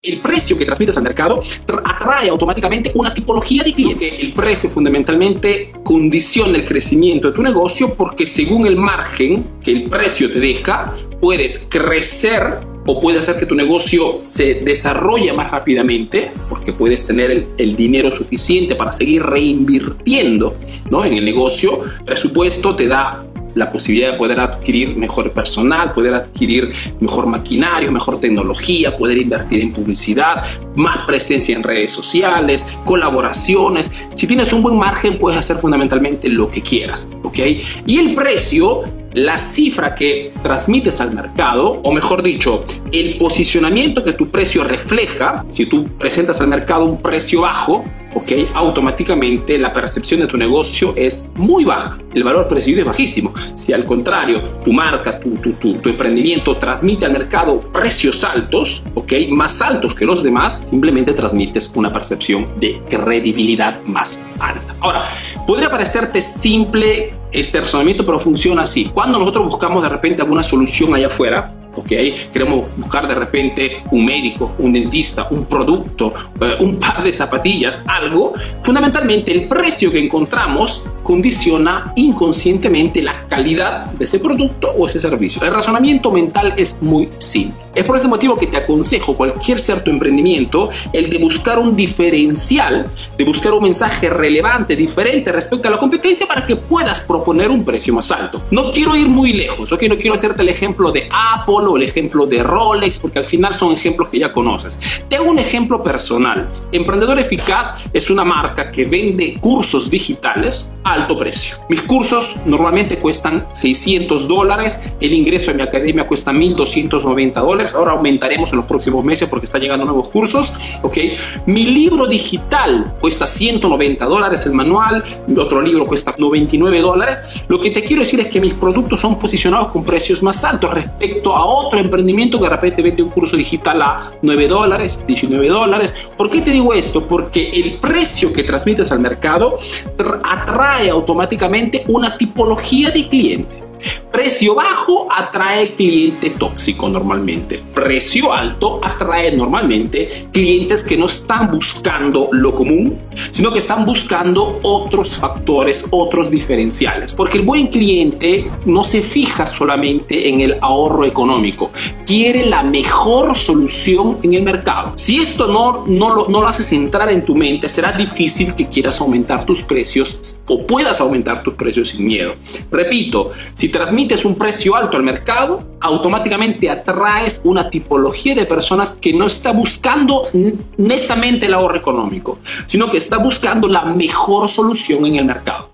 El precio que transmites al mercado atrae automáticamente una tipología de cliente. El precio fundamentalmente condiciona el crecimiento de tu negocio porque según el margen que el precio te deja, puedes crecer o puede hacer que tu negocio se desarrolle más rápidamente porque puedes tener el, dinero suficiente para seguir reinvirtiendo ¿no? en el negocio. Presupuesto te da la posibilidad de poder adquirir mejor personal, poder adquirir mejor maquinario, mejor tecnología, poder invertir en publicidad, más presencia en redes sociales, colaboraciones. Si tienes un buen margen, puedes hacer fundamentalmente lo que quieras, ¿ok? Y el precio la cifra que transmites al mercado, o mejor dicho, el posicionamiento que tu precio refleja, si tú presentas al mercado un precio bajo, ¿ok? Automáticamente la percepción de tu negocio es muy baja. El valor percibido es bajísimo. Si al contrario, tu marca, tu, tu, tu, emprendimiento transmite al mercado precios altos, ¿ok? Más altos que los demás, simplemente transmites una percepción de credibilidad más alta. Ahora, podría parecerte simple este razonamiento, pero funciona así. Cuando nosotros buscamos de repente alguna solución allá afuera. Queremos buscar de repente un médico, un dentista, un producto, eh, un par de zapatillas, algo, fundamentalmente el precio que encontramos condiciona inconscientemente la calidad de ese producto o ese servicio. El razonamiento mental es muy simple. Es por ese motivo que te aconsejo cualquier ser tu emprendimiento el de buscar un diferencial, de buscar un mensaje relevante, diferente respecto a la competencia para que puedas proponer un precio más alto. No quiero ir muy lejos, ¿ok? No quiero hacerte el ejemplo de Apple o el ejemplo de Rolex, porque al final son ejemplos que ya conoces. Te hago un ejemplo personal. Emprendedor Eficaz es una marca que vende cursos digitales a alto precio. Mis cursos normalmente cuestan 600 dólares, el ingreso a mi academia cuesta 1.290 dólares, ahora aumentaremos en los próximos meses porque está llegando nuevos cursos, ¿ok? Mi libro digital cuesta 190 dólares el manual, otro libro cuesta 99 dólares. Lo que te quiero decir es que mis productos son posicionados con precios más altos respecto a otro emprendimiento que de repente vende un curso digital a 9 dólares, 19 dólares. ¿Por qué te digo esto? Porque el precio que transmites al mercado atrae automáticamente una tipología de cliente. Precio bajo atrae cliente tóxico normalmente. Precio alto atrae normalmente clientes que no están buscando lo común, sino que están buscando otros factores, otros diferenciales. Porque el buen cliente no se fija solamente en el ahorro económico, quiere la mejor solución en el mercado. Si esto no, no, lo, no lo haces entrar en tu mente, será difícil que quieras aumentar tus precios o puedas aumentar tus precios sin miedo. Repito, si transmites un precio alto al mercado, automáticamente atraes una tipología de personas que no está buscando netamente el ahorro económico, sino que está buscando la mejor solución en el mercado.